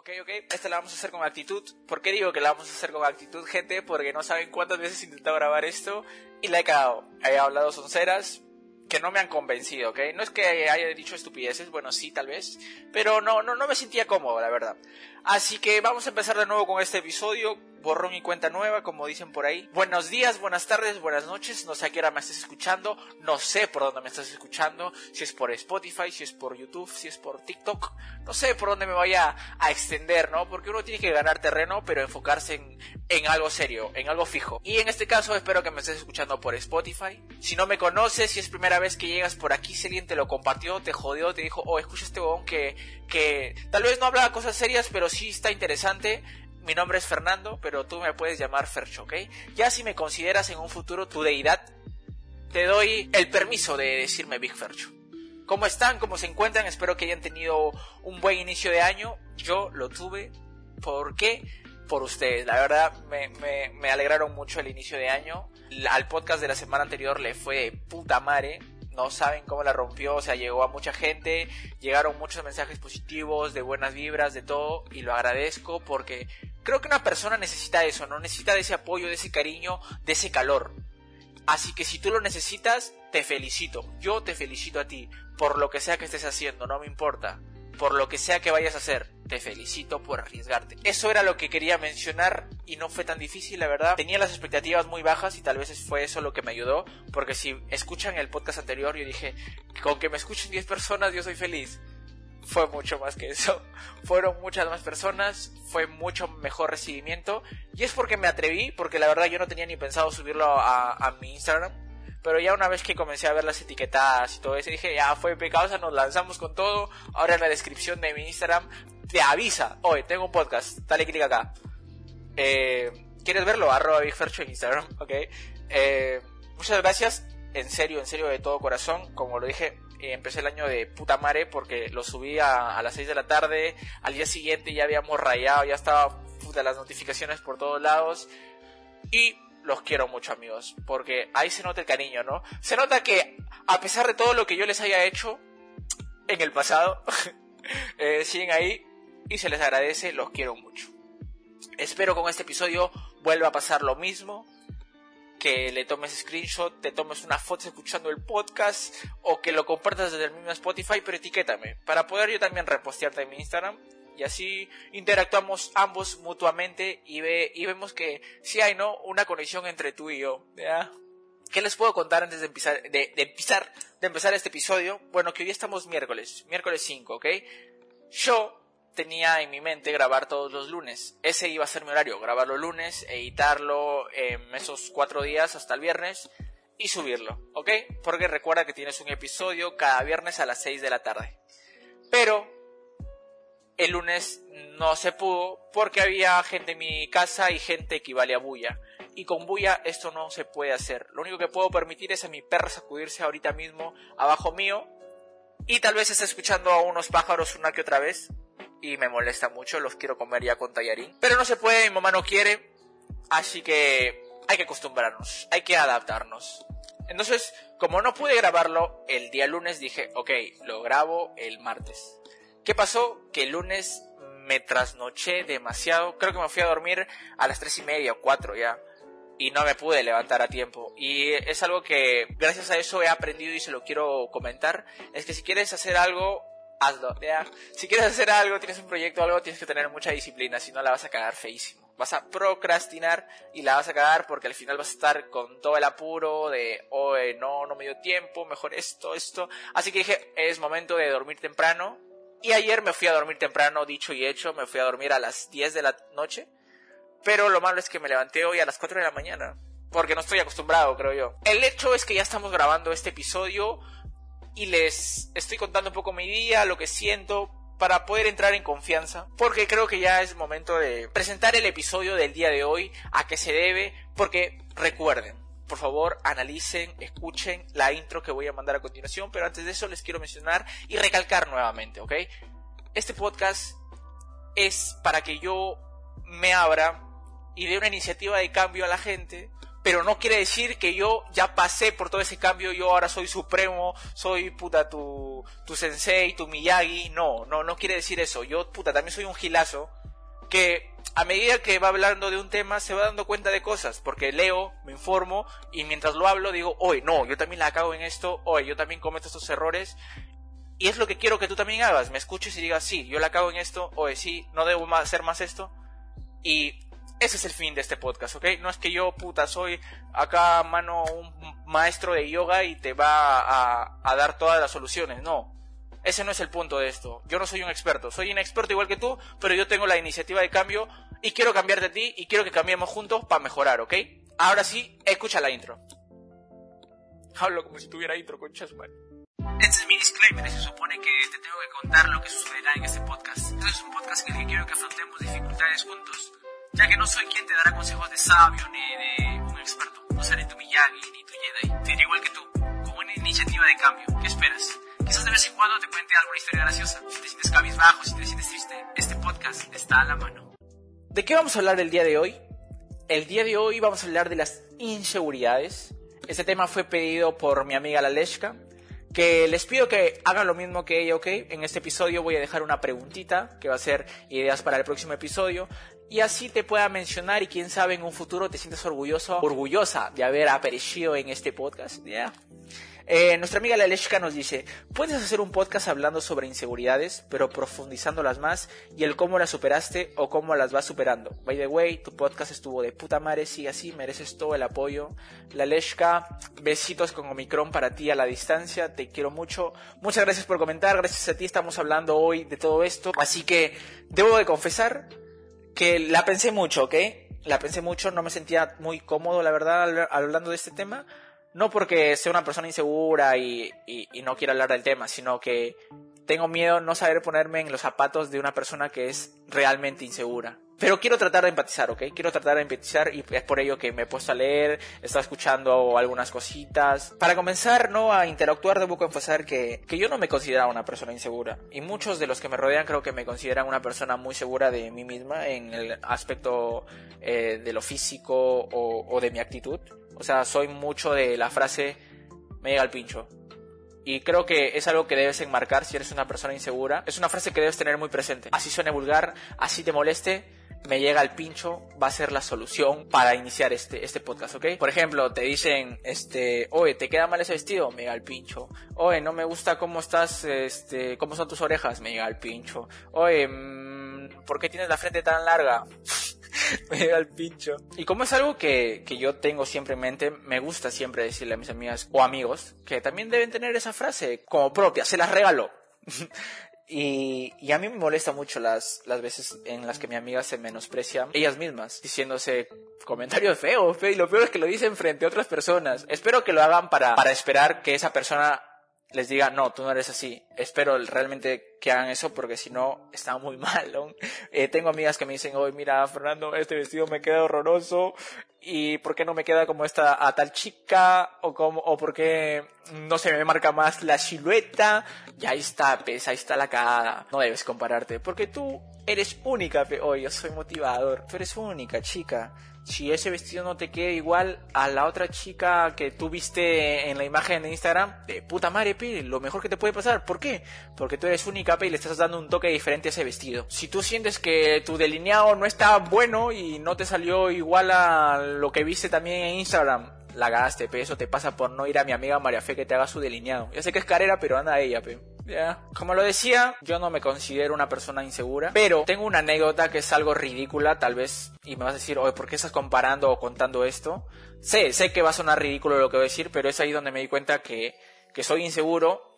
Ok, ok, esta la vamos a hacer con actitud. ¿Por qué digo que la vamos a hacer con actitud, gente? Porque no saben cuántas veces he intentado grabar esto y la he cagado. He hablado sonceras que no me han convencido, ¿ok? No es que haya dicho estupideces, bueno, sí, tal vez, pero no, no, no me sentía cómodo, la verdad. Así que vamos a empezar de nuevo con este episodio borrón y cuenta nueva, como dicen por ahí. Buenos días, buenas tardes, buenas noches. No sé a qué hora me estás escuchando. No sé por dónde me estás escuchando. Si es por Spotify, si es por YouTube, si es por TikTok. No sé por dónde me vaya a extender, ¿no? Porque uno tiene que ganar terreno, pero enfocarse en, algo serio, en algo fijo. Y en este caso espero que me estés escuchando por Spotify. Si no me conoces, si es primera vez que llegas por aquí, si alguien te lo compartió, te jodió, te dijo, oh, escucha este bobón que, que tal vez no habla cosas serias, pero sí está interesante mi nombre es Fernando, pero tú me puedes llamar Fercho, ¿ok? Ya si me consideras en un futuro tu deidad, te doy el permiso de decirme Big Fercho. ¿Cómo están? ¿Cómo se encuentran? Espero que hayan tenido un buen inicio de año. Yo lo tuve. ¿Por qué? Por ustedes. La verdad, me, me, me alegraron mucho el inicio de año. Al podcast de la semana anterior le fue de puta madre no saben cómo la rompió, o sea, llegó a mucha gente, llegaron muchos mensajes positivos, de buenas vibras, de todo, y lo agradezco porque creo que una persona necesita eso, ¿no? Necesita de ese apoyo, de ese cariño, de ese calor. Así que si tú lo necesitas, te felicito. Yo te felicito a ti por lo que sea que estés haciendo, no me importa. Por lo que sea que vayas a hacer, te felicito por arriesgarte. Eso era lo que quería mencionar y no fue tan difícil, la verdad. Tenía las expectativas muy bajas y tal vez fue eso lo que me ayudó, porque si escuchan el podcast anterior, yo dije, con que me escuchen 10 personas, yo soy feliz fue mucho más que eso. Fueron muchas más personas, fue mucho mejor recibimiento. Y es porque me atreví, porque la verdad yo no tenía ni pensado subirlo a, mi Instagram. Pero ya una vez que comencé a ver las etiquetadas y todo eso, dije, ya fue pecado, nos lanzamos con todo. Ahora en la descripción de mi Instagram te avisa, hoy tengo un podcast, dale clic acá. Eh, ¿Quieres verlo? Arroba BigFercho en Instagram, ok. Eh, muchas gracias, en serio, en serio, de todo corazón. Como lo dije, empecé el año de puta madre porque lo subí a, las 6 de la tarde, al día siguiente ya habíamos rayado, ya estaba puta las notificaciones por todos lados y los quiero mucho amigos, porque ahí se nota el cariño, ¿no? Se nota que a pesar de todo lo que yo les haya hecho en el pasado, eh, siguen ahí y se les agradece, los quiero mucho. Espero con este episodio vuelva a pasar lo mismo, que le tomes screenshot, te tomes una foto escuchando el podcast o que lo compartas desde el mismo Spotify, pero etiquétame para poder yo también repostearte en mi Instagram y así interactuamos ambos mutuamente y, ve, y vemos que sí hay no una conexión entre tú y yo. ¿ya? ¿Qué les puedo contar antes de empezar, de, empezar, de empezar este episodio? Bueno, que hoy estamos miércoles, miércoles 5, ¿ok? Yo tenía en mi mente grabar todos los lunes. Ese iba a ser mi horario, grabarlo lunes, editarlo en esos cuatro días hasta el viernes y subirlo, ¿ok? Porque recuerda que tienes un episodio cada viernes a las 6 de la tarde. Pero el lunes no se pudo porque había gente en mi casa y gente que iba a bulla. Y con bulla esto no se puede hacer. Lo único que puedo permitir es a mi perra sacudirse ahorita mismo abajo mío. Y tal vez esté escuchando a unos pájaros una que otra vez y me molesta mucho, los quiero comer ya con tallarín. Pero no se puede, mi mamá no quiere, así que hay que acostumbrarnos, hay que adaptarnos. Entonces, como no pude grabarlo el día lunes, dije, ok, lo grabo el martes. ¿Qué pasó? Que el lunes me trasnoché demasiado, creo que me fui a dormir a las tres y media o cuatro ya. Y no me pude levantar a tiempo. Y es algo que gracias a eso he aprendido y se lo quiero comentar. Es que si quieres hacer algo, hazlo. Si quieres hacer algo, tienes un proyecto o algo, tienes que tener mucha disciplina, si no la vas a cagar feísimo. Vas a procrastinar y la vas a cagar porque al final vas a estar con todo el apuro de, oye, no, no me dio tiempo, mejor esto, esto. Así que dije, es momento de dormir temprano. Y ayer me fui a dormir temprano, dicho y hecho, me fui a dormir a las 10 de la noche. Pero lo malo es que me levanté hoy a las 4 de la mañana. Porque no estoy acostumbrado, creo yo. El hecho es que ya estamos grabando este episodio y les estoy contando un poco mi día, lo que siento, para poder entrar en confianza, porque creo que ya es momento de presentar el episodio del día de hoy, a qué se debe, porque recuerden, por favor, analicen, escuchen la intro que voy a mandar a continuación, pero antes de eso les quiero mencionar y recalcar nuevamente, ¿ok? Este podcast es para que yo me abra y dé una iniciativa de cambio a la gente pero no quiere decir que yo ya pasé por todo ese cambio, yo ahora soy supremo, soy puta tu, tu sensei, tu Miyagi, no, no, no quiere decir eso, yo puta también soy un gilazo que a medida que va hablando de un tema se va dando cuenta de cosas, porque leo, me informo y mientras lo hablo digo, oye, no, yo también la cago en esto, oye, yo también cometo estos errores y es lo que quiero que tú también hagas, me escuches y digas, sí, yo la cago en esto, oye, sí, no debo hacer más esto y ese es el fin de este podcast, ¿ok? No es que yo, puta, soy acá, mano, un maestro de yoga y te va a, a dar todas las soluciones, no. Ese no es el punto de esto. Yo no soy un experto. Soy un experto igual que tú, pero yo tengo la iniciativa de cambio y quiero cambiar de ti y quiero que cambiemos juntos para mejorar, ¿ok? Ahora sí, escucha la intro. Hablo como si tuviera intro, conchas, man. Este es mi disclaimer se supone que te tengo que contar lo que sucederá en este podcast. Este es un podcast en el que quiero que afrontemos dificultades juntos ya que no soy quien te dará consejos de sabio ni de un experto. No seré tu Miyagi ni tu Jedi. Te diré igual que tú, como una iniciativa de cambio. ¿Qué esperas? Quizás de vez en cuando te cuente alguna historia graciosa. Si te sientes cabizbajo, si te sientes triste, este podcast está a la mano. ¿De qué vamos a hablar el día de hoy? El día de hoy vamos a hablar de las inseguridades. Este tema fue pedido por mi amiga Laleshka, que les pido que hagan lo mismo que ella, ¿ok? En este episodio voy a dejar una preguntita que va a ser ideas para el próximo episodio y así te pueda mencionar y quién sabe en un futuro te sientes orgulloso, orgullosa de haber aparecido en este podcast. ¿ya? Eh, nuestra amiga Laleshka nos dice, puedes hacer un podcast hablando sobre inseguridades, pero profundizándolas más y el cómo las superaste o cómo las vas superando. By the way, tu podcast estuvo de puta madre, sigue así, mereces todo el apoyo. Laleshka, besitos con Omicron para ti a la distancia, te quiero mucho. Muchas gracias por comentar, gracias a ti estamos hablando hoy de todo esto. Así que debo de confesar que la pensé mucho, ¿ok? La pensé mucho, no me sentía muy cómodo, la verdad, hablando de este tema. No porque sea una persona insegura y, no quiera hablar del tema, sino que tengo miedo no saber ponerme en los zapatos de una persona que es realmente insegura. Pero quiero tratar de empatizar, ¿ok? Quiero tratar de empatizar y es por ello que me he puesto a leer, he escuchando algunas cositas. Para comenzar, ¿no? A interactuar debo confesar que, que yo no me consideraba una persona insegura. Y muchos de los que me rodean creo que me consideran una persona muy segura de mí misma en el aspecto eh, de lo físico o de mi actitud. O sea, soy mucho de la frase me llega el pincho. Y creo que es algo que debes enmarcar si eres una persona insegura. Es una frase que debes tener muy presente. Así suene vulgar, así te moleste, me llega el pincho, va a ser la solución para iniciar este, este podcast, ¿ok? Por ejemplo, te dicen, este, oye, ¿te queda mal ese vestido? Me llega el pincho. Oye, no me gusta cómo estás, este, cómo son tus orejas? Me llega el pincho. Oye, mmm, ¿por qué tienes la frente tan larga? me llega el pincho. Y como es algo que, que yo tengo siempre en mente, me gusta siempre decirle a mis amigas o amigos que también deben tener esa frase como propia, se las regalo. Y, y, a mí me molesta mucho las, las veces en las que mi amiga se menosprecia ellas mismas, diciéndose comentarios feos, fe, y lo peor es que lo dicen frente a otras personas. Espero que lo hagan para, para esperar que esa persona les diga, no, tú no eres así. Espero realmente que hagan eso porque si no, está muy mal. Eh, tengo amigas que me dicen, hoy mira, Fernando, este vestido me queda horroroso y ¿por qué no me queda como esta a tal chica? O, como, o ¿por qué no se me marca más la silueta? Y ahí está, pues, ahí está la cagada. No debes compararte porque tú eres única. Hoy yo soy motivador. Tú eres única, chica si ese vestido no te queda igual a la otra chica que tú viste en la imagen de Instagram, de puta madre, pe, lo mejor que te puede pasar. ¿Por qué? Porque tú eres única, pe, y le estás dando un toque diferente a ese vestido. Si tú sientes que tu delineado no está bueno y no te salió igual a lo que viste también en Instagram, la ganaste, pe, eso te pasa por no ir a mi amiga María Fe que te haga su delineado. Ya sé que es carrera, pero anda ella, pe. Como lo decía, yo no me considero una persona insegura, pero tengo una anécdota que es algo ridícula, tal vez, y me vas a decir, oye, ¿por qué estás comparando o contando esto? Sé, sé que va a sonar ridículo lo que voy a decir, pero es ahí donde me di cuenta que, que soy inseguro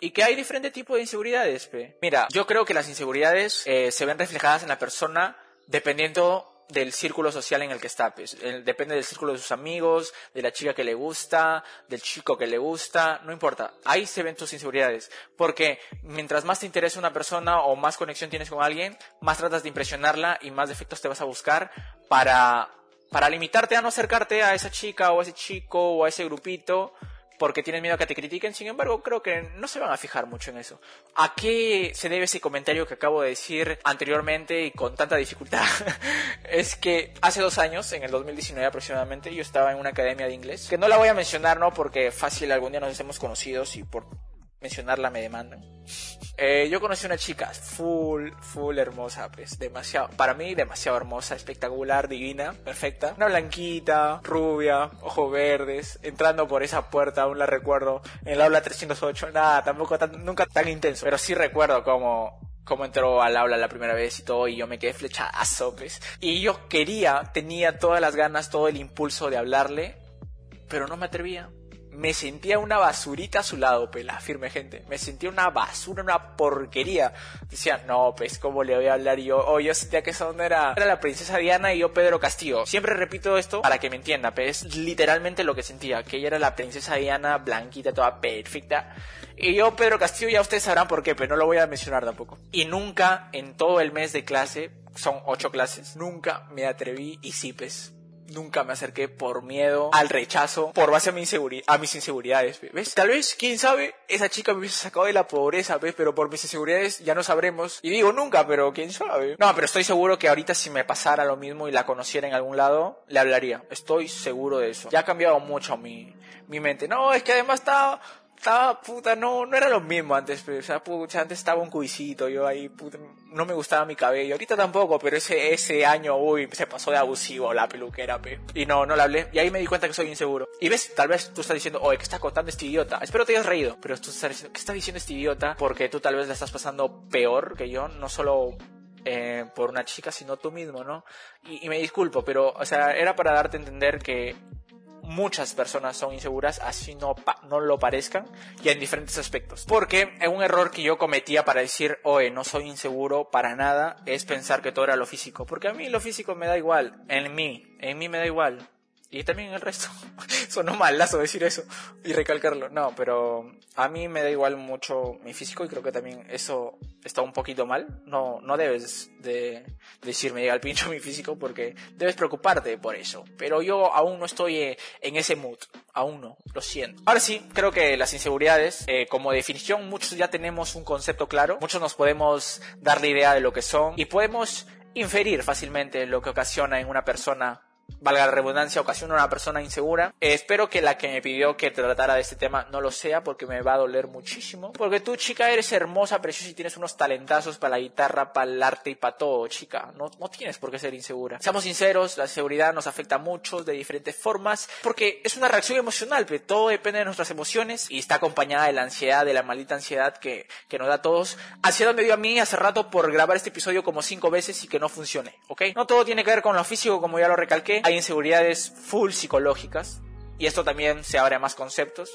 y que hay diferentes tipos de inseguridades. Pe. Mira, yo creo que las inseguridades eh, se ven reflejadas en la persona dependiendo del círculo social en el que está. Pues. Depende del círculo de sus amigos, de la chica que le gusta, del chico que le gusta, no importa. Ahí se ven tus inseguridades. Porque mientras más te interesa una persona o más conexión tienes con alguien, más tratas de impresionarla y más defectos te vas a buscar para, para limitarte a no acercarte a esa chica o a ese chico o a ese grupito porque tienes miedo a que te critiquen, sin embargo, creo que no se van a fijar mucho en eso. ¿A qué se debe ese comentario que acabo de decir anteriormente y con tanta dificultad? es que hace dos años, en el 2019 aproximadamente, yo estaba en una academia de inglés, que no la voy a mencionar, ¿no? Porque fácil algún día nos hacemos conocidos y por mencionarla me demandan. Eh, yo conocí una chica full, full hermosa, pues, demasiado, para mí demasiado hermosa, espectacular, divina, perfecta. Una blanquita, rubia, ojos verdes, entrando por esa puerta, aún la recuerdo, en el aula 308, nada, tampoco nunca tan intenso, pero sí recuerdo como cómo entró al aula la primera vez y todo, y yo me quedé flechazo, pues. Y yo quería, tenía todas las ganas, todo el impulso de hablarle, pero no me atrevía me sentía una basurita a su lado, pues, la firme gente. Me sentía una basura, una porquería. Decía, no, pues, ¿cómo le voy a hablar? Yo, oh, yo sentía que esa onda era, era la princesa Diana y yo Pedro Castillo. Siempre repito esto para que me entienda, pues, es literalmente lo que sentía, que ella era la princesa Diana, blanquita, toda perfecta. Y yo, Pedro Castillo, ya ustedes sabrán por qué, pero no lo voy a mencionar tampoco. Y nunca, en todo el mes de clase, son ocho clases, nunca me atreví y sí, pues, nunca me acerqué por miedo al rechazo, por base a, mi a mis inseguridades, ¿ves? Tal vez, quién sabe, esa chica me hubiese sacado de la pobreza, ¿ves? Pero por mis inseguridades ya no sabremos. Y digo nunca, pero quién sabe. No, pero estoy seguro que ahorita si me pasara lo mismo y la conociera en algún lado, le hablaría. Estoy seguro de eso. Ya ha cambiado mucho mi, mi mente. No, es que además está estaba, puta, no, no era lo mismo antes, pero, o sea, antes estaba un cuisito, yo ahí, puta, no me gustaba mi cabello, ahorita tampoco, pero ese, ese año, uy, se pasó de abusivo la peluquera, pe. Y no, no le hablé, y ahí me di cuenta que soy inseguro. Y ves, tal vez tú estás diciendo, oye, ¿qué está contando este idiota? Espero te hayas reído, pero tú estás diciendo, ¿qué está diciendo este idiota? Porque tú tal vez la estás pasando peor que yo, no solo eh, por una chica, sino tú mismo, ¿no? Y, y, me disculpo, pero, o sea, era para darte a entender que muchas personas son inseguras, así no, no lo parezcan, y en diferentes aspectos. Porque un error que yo cometía para decir, oye, no soy inseguro para nada, es pensar que todo era lo físico. Porque a mí lo físico me da igual, en mí, en mí me da igual y también el resto. Sonó malazo decir eso y recalcarlo. No, pero a mí me da igual mucho mi físico y creo que también eso está un poquito mal. No, no debes de decirme llega al pincho mi físico porque debes preocuparte por eso. Pero yo aún no estoy eh, en ese mood. Aún no, lo siento. Ahora sí, creo que las inseguridades, eh, como definición, muchos ya tenemos un concepto claro. Muchos nos podemos dar la idea de lo que son y podemos inferir fácilmente lo que ocasiona en una persona valga la redundancia, ocasiona una persona insegura. Eh, espero que la que me pidió que tratara de este tema no lo sea porque me va a doler muchísimo. Porque tú, chica, eres hermosa, preciosa y tienes unos talentazos para la guitarra, para el arte y para todo, chica. No, no tienes por qué ser insegura. Seamos sinceros, la seguridad nos afecta mucho de diferentes formas porque es una reacción emocional, pero todo depende de nuestras emociones y está acompañada de la ansiedad, de la maldita ansiedad que, que nos da a todos. Ansiedad me dio a mí hace rato por grabar este episodio como cinco veces y que no funcione, ¿ok? No todo tiene que ver con lo físico, como ya lo recalqué hay inseguridades full psicológicas y esto también se abre a más conceptos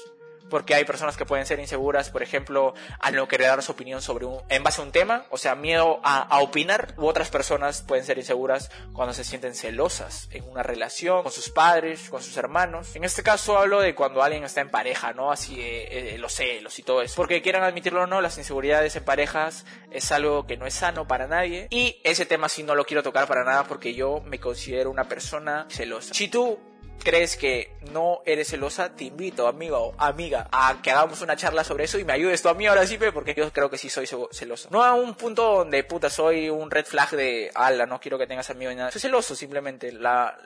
porque hay personas que pueden ser inseguras, por ejemplo, al no querer dar su opinión sobre un, en base a un tema, o sea, miedo a, opinar, u otras personas pueden ser inseguras cuando se sienten celosas en una relación con sus padres, con sus hermanos. En este caso hablo de cuando alguien está en pareja, ¿no? Así eh, los celos y todo eso. Porque quieran admitirlo o no, las inseguridades en parejas es algo que no es sano para nadie. Y ese tema sí no lo quiero tocar para nada porque yo me considero una persona celosa. Si tú crees que no eres celosa, te invito, amigo o amiga, a que hagamos una charla sobre eso y me ayudes tú a mí ahora sí, porque yo creo que sí soy celoso. No a un punto donde, puta, soy un red flag de, ala, no quiero que tengas amigos ni nada. Soy celoso simplemente, la,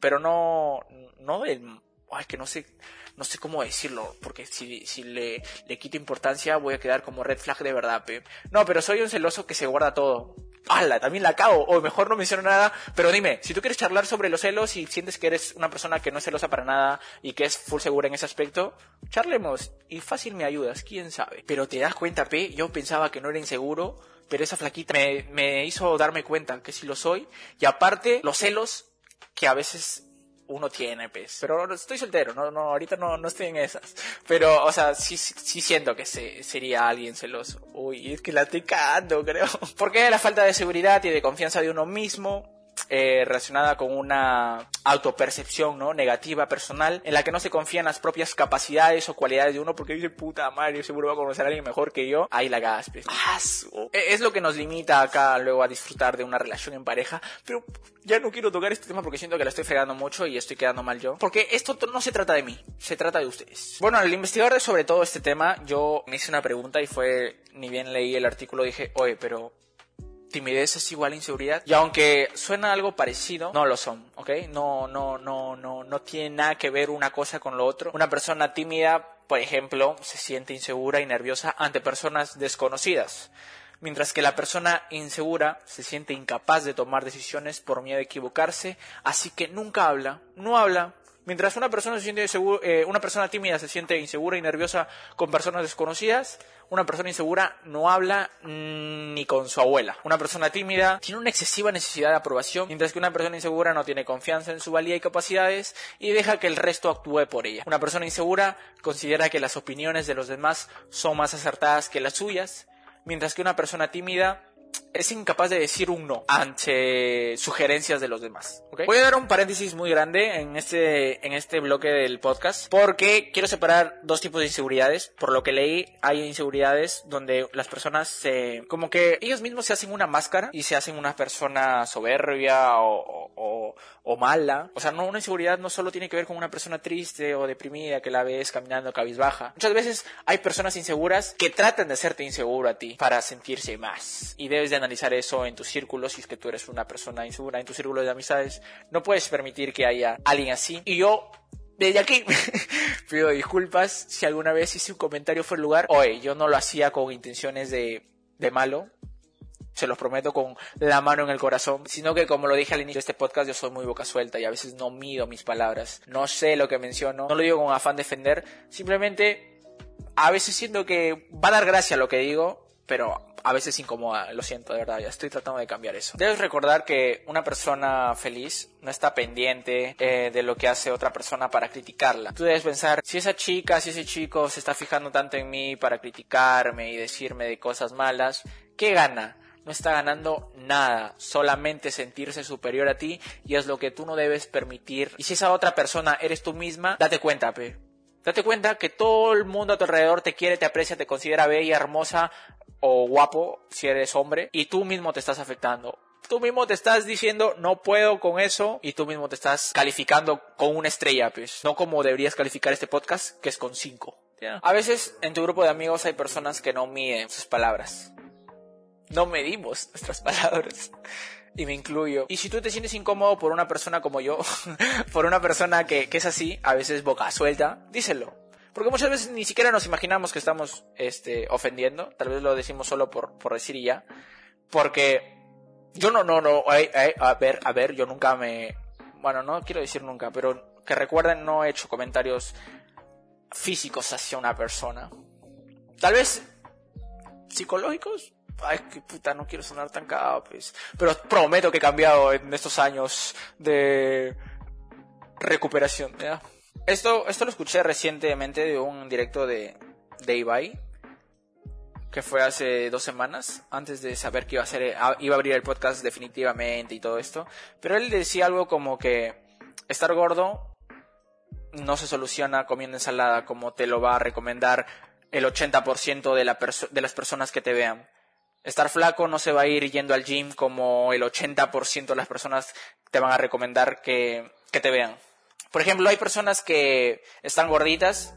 pero no, no del, ay, que no sé, no sé cómo decirlo, porque si, si le, le quito importancia voy a quedar como red flag de verdad, pe. No, pero soy un celoso que se guarda todo. ¡Hala! También la cago. O mejor no menciono nada. Pero dime, si tú quieres charlar sobre los celos y sientes que eres una persona que no es celosa para nada y que es full segura en ese aspecto, charlemos. Y fácil me ayudas, quién sabe. Pero te das cuenta, P, yo pensaba que no era inseguro, pero esa flaquita me, me hizo darme cuenta que sí lo soy. Y aparte, los celos que a veces uno tiene, pues. Pero estoy soltero, no, no, ahorita no, no estoy en esas. Pero, o sea, sí, sí siento que se, sería alguien celoso. Uy, es que la estoy cagando, creo. Porque la falta de seguridad y de confianza de uno mismo eh, relacionada con una autopercepción ¿no? negativa personal en la que no se confía en las propias capacidades o cualidades de uno porque dice puta madre seguro va a conocer a alguien mejor que yo ahí la gaspes. Ah, e, es lo que nos limita acá luego a disfrutar de una relación en pareja pero ya no quiero tocar este tema porque siento que la estoy fregando mucho y estoy quedando mal yo porque esto no se trata de mí se trata de ustedes. Bueno al investigar sobre todo este tema yo me hice una pregunta y fue ni bien leí el artículo dije oye pero timidez es igual a inseguridad. Y aunque suena algo parecido, no lo son, ¿ok? No, no, no, no, no tiene nada que ver una cosa con lo otro. Una persona tímida, por ejemplo, se siente insegura y nerviosa ante personas desconocidas. Mientras que la persona insegura se siente incapaz de tomar decisiones por miedo a equivocarse, así que nunca habla, no habla, Mientras una persona, se siente eh, una persona tímida se siente insegura y nerviosa con personas desconocidas, una persona insegura no habla mm, ni con su abuela. Una persona tímida tiene una excesiva necesidad de aprobación, mientras que una persona insegura no tiene confianza en su valía y capacidades y deja que el resto actúe por ella. Una persona insegura considera que las opiniones de los demás son más acertadas que las suyas, mientras que una persona tímida es incapaz de decir un no ante sugerencias de los demás. Voy a dar un paréntesis muy grande en este, en este bloque del podcast porque quiero separar dos tipos de inseguridades. Por lo que leí, hay inseguridades donde las personas se, como que ellos mismos se hacen una máscara y se hacen una persona soberbia o, o, o mala. O sea, no, una inseguridad no solo tiene que ver con una persona triste o deprimida que la ves caminando cabizbaja. Muchas veces hay personas inseguras que tratan de hacerte inseguro a ti para sentirse más. Y debes de analizar eso en tu círculo si es que tú eres una persona insegura en tu círculo de amistades. No puedes permitir que haya alguien así. Y yo desde aquí pido disculpas si alguna vez hice un comentario fuera lugar. Oye, yo no lo hacía con intenciones de, de malo. Se los prometo con la mano en el corazón. Sino que como lo dije al inicio de este podcast, yo soy muy boca suelta y a veces no mido mis palabras. No sé lo que menciono. No lo digo con afán de defender. Simplemente a veces siento que va a dar gracia lo que digo. Pero a veces incomoda, lo siento, de verdad, ya estoy tratando de cambiar eso. Debes recordar que una persona feliz no está pendiente eh, de lo que hace otra persona para criticarla. Tú debes pensar, si esa chica, si ese chico se está fijando tanto en mí para criticarme y decirme de cosas malas, ¿qué gana? No está ganando nada, solamente sentirse superior a ti y es lo que tú no debes permitir. Y si esa otra persona eres tú misma, date cuenta, pe. Date cuenta que todo el mundo a tu alrededor te quiere, te aprecia, te considera bella, hermosa, o guapo si eres hombre y tú mismo te estás afectando. Tú mismo te estás diciendo no puedo con eso y tú mismo te estás calificando con una estrella, pues. No como deberías calificar este podcast, que es con cinco. A veces en tu grupo de amigos hay personas que no miden sus palabras. No medimos nuestras palabras. Y me incluyo. Y si tú te sientes incómodo por una persona como yo, por una persona que, que es así, a veces boca suelta, díselo porque muchas veces ni siquiera nos imaginamos que estamos este, ofendiendo. Tal vez lo decimos solo por, por decir y ya. Porque yo no, no, no, a ver, a ver, yo nunca me... Bueno, no quiero decir nunca, pero que recuerden, no he hecho comentarios físicos hacia una persona. Tal vez psicológicos. Ay, qué puta, no quiero sonar tan cagado, pues. Pero prometo que he cambiado en estos años de recuperación. Esto, esto lo escuché recientemente de un directo de, de Ibai, que fue hace dos semanas, antes de saber que iba a, a abrir el podcast definitivamente y todo esto. Pero él decía algo como que estar gordo no se soluciona comiendo ensalada como te lo va a recomendar el 80% de, la de las personas que te vean. Estar flaco no se va a ir yendo al gym como el 80% de las personas te van a recomendar que, que te vean. Por ejemplo, hay personas que están gorditas,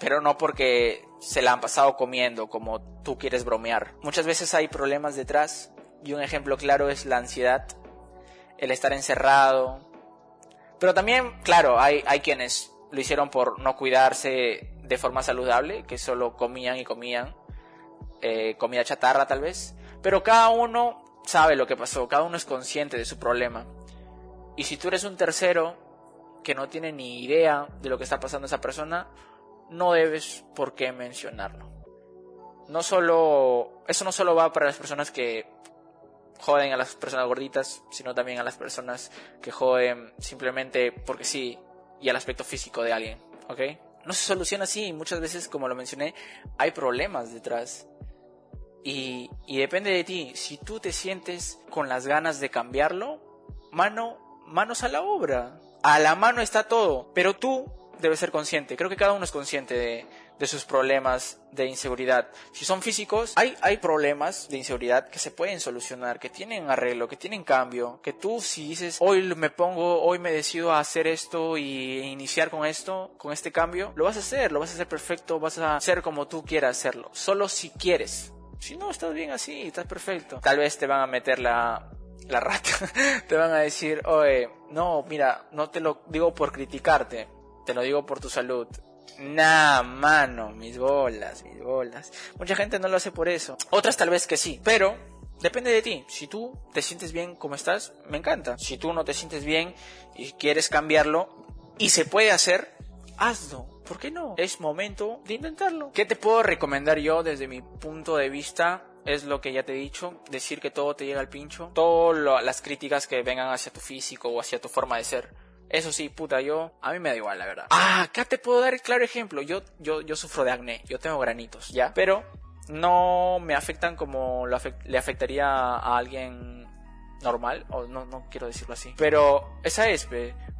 pero no porque se la han pasado comiendo como tú quieres bromear. Muchas veces hay problemas detrás y un ejemplo claro es la ansiedad, el estar encerrado. Pero también, claro, hay, hay quienes lo hicieron por no cuidarse de forma saludable, que solo comían y comían, eh, comida chatarra tal vez. Pero cada uno sabe lo que pasó, cada uno es consciente de su problema. Y si tú eres un tercero, que no tiene ni idea de lo que está pasando esa persona, no debes por qué mencionarlo. No solo, eso no solo va para las personas que joden a las personas gorditas, sino también a las personas que joden simplemente porque sí y al aspecto físico de alguien, ¿ok? No se soluciona así, muchas veces, como lo mencioné, hay problemas detrás. Y, depende de ti, si tú te sientes con las ganas de cambiarlo, mano, manos a la obra. A la mano está todo, pero tú debes ser consciente. Creo que cada uno es consciente de, sus problemas de inseguridad. Si son físicos, hay, hay problemas de inseguridad que se pueden solucionar, que tienen arreglo, que tienen cambio, que tú si dices, hoy me pongo, hoy me decido a hacer esto y iniciar con esto, con este cambio, lo vas a hacer, lo vas a hacer perfecto, vas a hacer como tú quieras hacerlo, solo si quieres. Si no, estás bien así, estás perfecto. Tal vez te van a meter la, la rata. te van a decir, oye, no, mira, no te lo digo por criticarte, te lo digo por tu salud Nah, mano, mis bolas, mis bolas. Mucha gente no lo hace por eso. Otras tal vez que sí, pero depende de ti. Si tú te sientes bien como estás, me encanta. Si tú no te sientes bien y quieres cambiarlo y se puede hacer, hazlo. ¿Por qué no? Es momento de intentarlo. ¿Qué te puedo recomendar yo desde mi punto de vista? Es lo que ya te he dicho, decir que todo te llega al pincho, todas las críticas que vengan hacia tu físico o hacia tu forma de ser eso sí, puta, yo, a mí me da igual, la verdad. Ah, acá te puedo dar el claro ejemplo. Yo, yo, yo sufro de acné, yo tengo granitos, ¿ya? Pero no me afectan como le afectaría a alguien normal, o no, no quiero decirlo así. Pero esa es,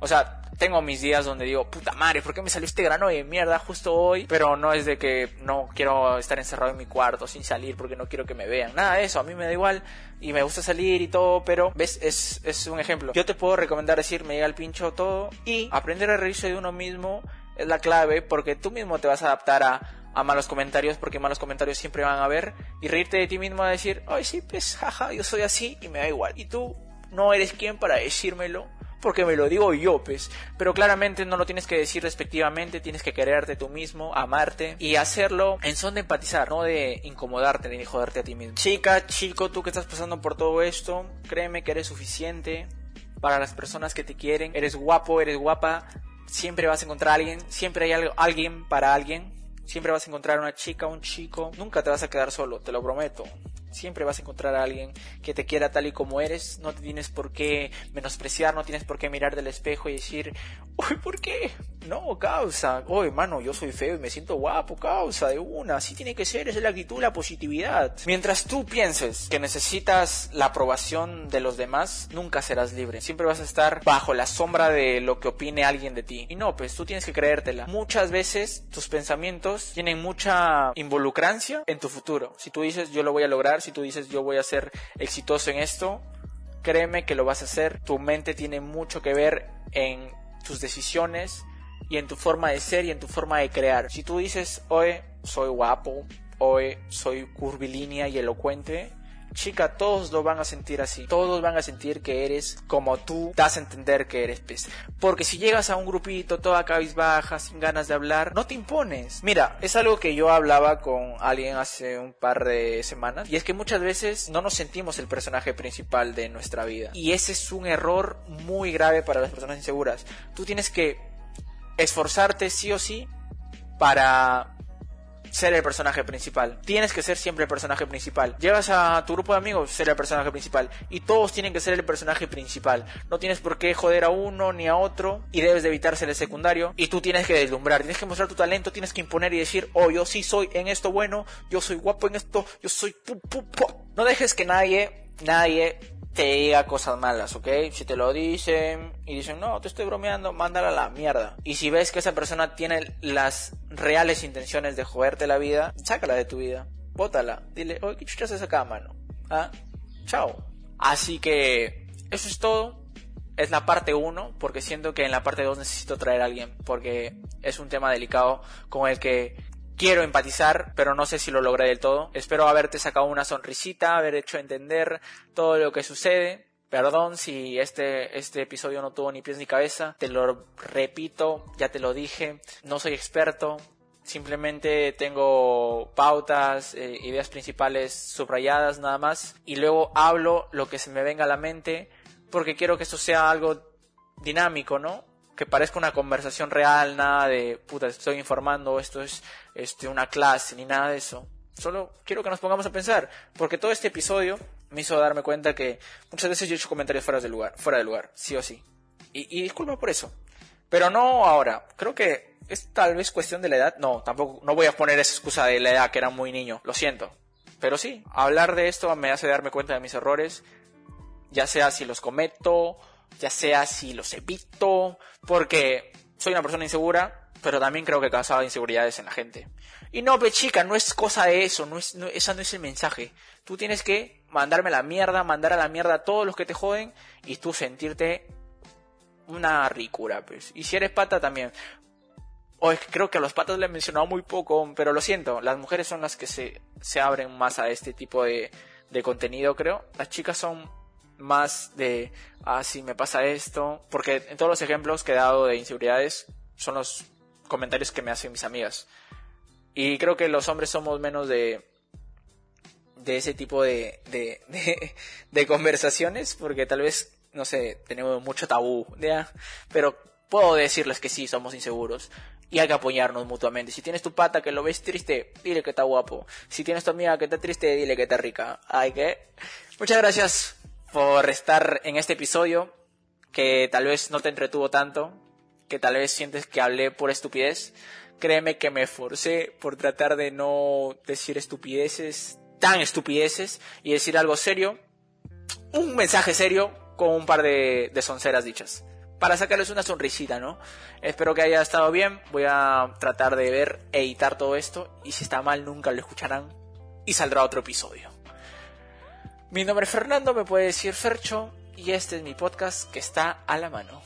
o sea, tengo mis días donde digo, puta madre, ¿por qué me salió este grano de mierda justo hoy? Pero no es de que no quiero estar encerrado en mi cuarto sin salir porque no quiero que me vean. Nada de eso, a mí me da igual y me gusta salir y todo, pero ves, es, es un ejemplo. Yo te puedo recomendar decir, me llega el pincho todo y aprender a reírse de uno mismo es la clave porque tú mismo te vas a adaptar a a malos comentarios porque malos comentarios siempre van a haber y reírte de ti mismo a decir, ay sí, pues jaja, yo soy así y me da igual. Y tú no eres quien para decírmelo porque me lo digo yo, pues. Pero claramente no lo tienes que decir respectivamente, tienes que quererte tú mismo, amarte y hacerlo en son de empatizar, no de incomodarte ni joderte a ti mismo. Chica, chico, tú que estás pasando por todo esto, créeme que eres suficiente para las personas que te quieren. Eres guapo, eres guapa, siempre vas a encontrar a alguien, siempre hay alguien para alguien Siempre vas a encontrar una chica, un chico. Nunca te vas a quedar solo, te lo prometo. Siempre vas a encontrar a alguien que te quiera tal y como eres. No te tienes por qué menospreciar, no tienes por qué mirar del espejo y decir, uy, ¿por qué? No, causa. Uy, mano, yo soy feo y me siento guapo, causa, de una. Así tiene que ser, es la actitud, la positividad. Mientras tú pienses que necesitas la aprobación de los demás, nunca serás libre. Siempre vas a estar bajo la sombra de lo que opine alguien de ti. Y no, pues tú tienes que creértela. Muchas veces tus pensamientos tienen mucha involucrancia en tu futuro. Si tú dices, yo lo voy a lograr, si tú dices yo voy a ser exitoso en esto, créeme que lo vas a hacer. Tu mente tiene mucho que ver en tus decisiones y en tu forma de ser y en tu forma de crear. Si tú dices, hoy soy guapo, hoy soy curvilínea y elocuente, chica, todos lo van a sentir así. Todos van a sentir que eres como tú das a entender que eres pez. Porque si llegas a un grupito toda cabizbaja, sin ganas de hablar, no te impones. Mira, es algo que yo hablaba con alguien hace un par de semanas. Y es que muchas veces no nos sentimos el personaje principal de nuestra vida. Y ese es un error muy grave para las personas inseguras. Tú tienes que esforzarte sí o sí para ser el personaje principal. Tienes que ser siempre el personaje principal. Llegas a tu grupo de amigos, ser el personaje principal. Y todos tienen que ser el personaje principal. No tienes por qué joder a uno ni a otro. Y debes de evitar ser el secundario. Y tú tienes que deslumbrar. Tienes que mostrar tu talento. Tienes que imponer y decir, oh, yo sí soy en esto bueno. Yo soy guapo en esto. Yo soy... No dejes que nadie, nadie te diga cosas malas, ¿ok? Si te lo dicen y dicen, no, te estoy bromeando, mándala a la mierda. Y si ves que esa persona tiene las reales intenciones de joderte la vida, sácala de tu vida, bótala, dile, oye, ¿qué chuchas es acá, mano? ¿Ah? Chao. Así que, eso es todo. Es la parte 1, porque siento que en la parte 2 necesito traer a alguien, porque es un tema delicado con el que quiero empatizar, pero no sé si lo logré del todo. Espero haberte sacado una sonrisita, haber hecho entender todo lo que sucede. Perdón si este, este episodio no tuvo ni pies ni cabeza. Te lo repito, ya te lo dije. No soy experto. Simplemente tengo pautas, eh, ideas principales subrayadas nada más. Y luego hablo lo que se me venga a la mente. Porque quiero que esto sea algo dinámico, ¿no? Que parezca una conversación real, nada de puta, estoy informando, esto es este, una clase, ni nada de eso. Solo quiero que nos pongamos a pensar, porque todo este episodio me hizo darme cuenta que muchas veces yo he hecho comentarios fuera de lugar, fuera de lugar, sí o sí. Y, y disculpa por eso. Pero no ahora. Creo que es tal vez cuestión de la edad. No, tampoco, no voy a poner esa excusa de la edad que era muy niño. Lo siento. Pero sí, hablar de esto me hace darme cuenta de mis errores. Ya sea si los cometo ya sea si los evito, porque soy una persona insegura, pero también creo que causaba inseguridades en la gente. Y no, pe chica, no es cosa de eso, no es, no, esa no es el mensaje. Tú tienes que mandarme la mierda, mandar a la mierda a todos los que te joden y tú sentirte una ricura, pues. Y si eres pata también. O es que creo que a los patas le he mencionado muy poco, pero lo siento, las mujeres son las que se, se abren más a este tipo de, de contenido, creo. Las chicas son más de, ah, sí, me pasa esto, porque en todos los ejemplos que he dado de inseguridades son los comentarios que me hacen mis amigas. Y creo que los hombres somos menos de, de ese tipo de, de, de, conversaciones, porque tal vez, no sé, tenemos mucho tabú, ¿ya? pero puedo decirles que sí, somos inseguros y hay que apoyarnos mutuamente. Si tienes tu pata que lo ves triste, dile que está guapo. Si tienes tu amiga que está triste, dile que está rica. Ay, que. Muchas gracias por estar en este episodio que tal vez no te entretuvo tanto, que tal vez sientes que hablé por estupidez. Créeme que me esforcé por tratar de no decir estupideces, tan estupideces, y decir algo serio. Un mensaje serio con un par de, de sonceras dichas para sacarles una sonrisita, ¿no? Espero que haya estado bien. Voy a tratar de ver, editar todo esto. Y si está mal, nunca lo escucharán. Y saldrá otro episodio. Mi nombre es Fernando, me puede decir Fercho. Y este es mi podcast que está a la mano.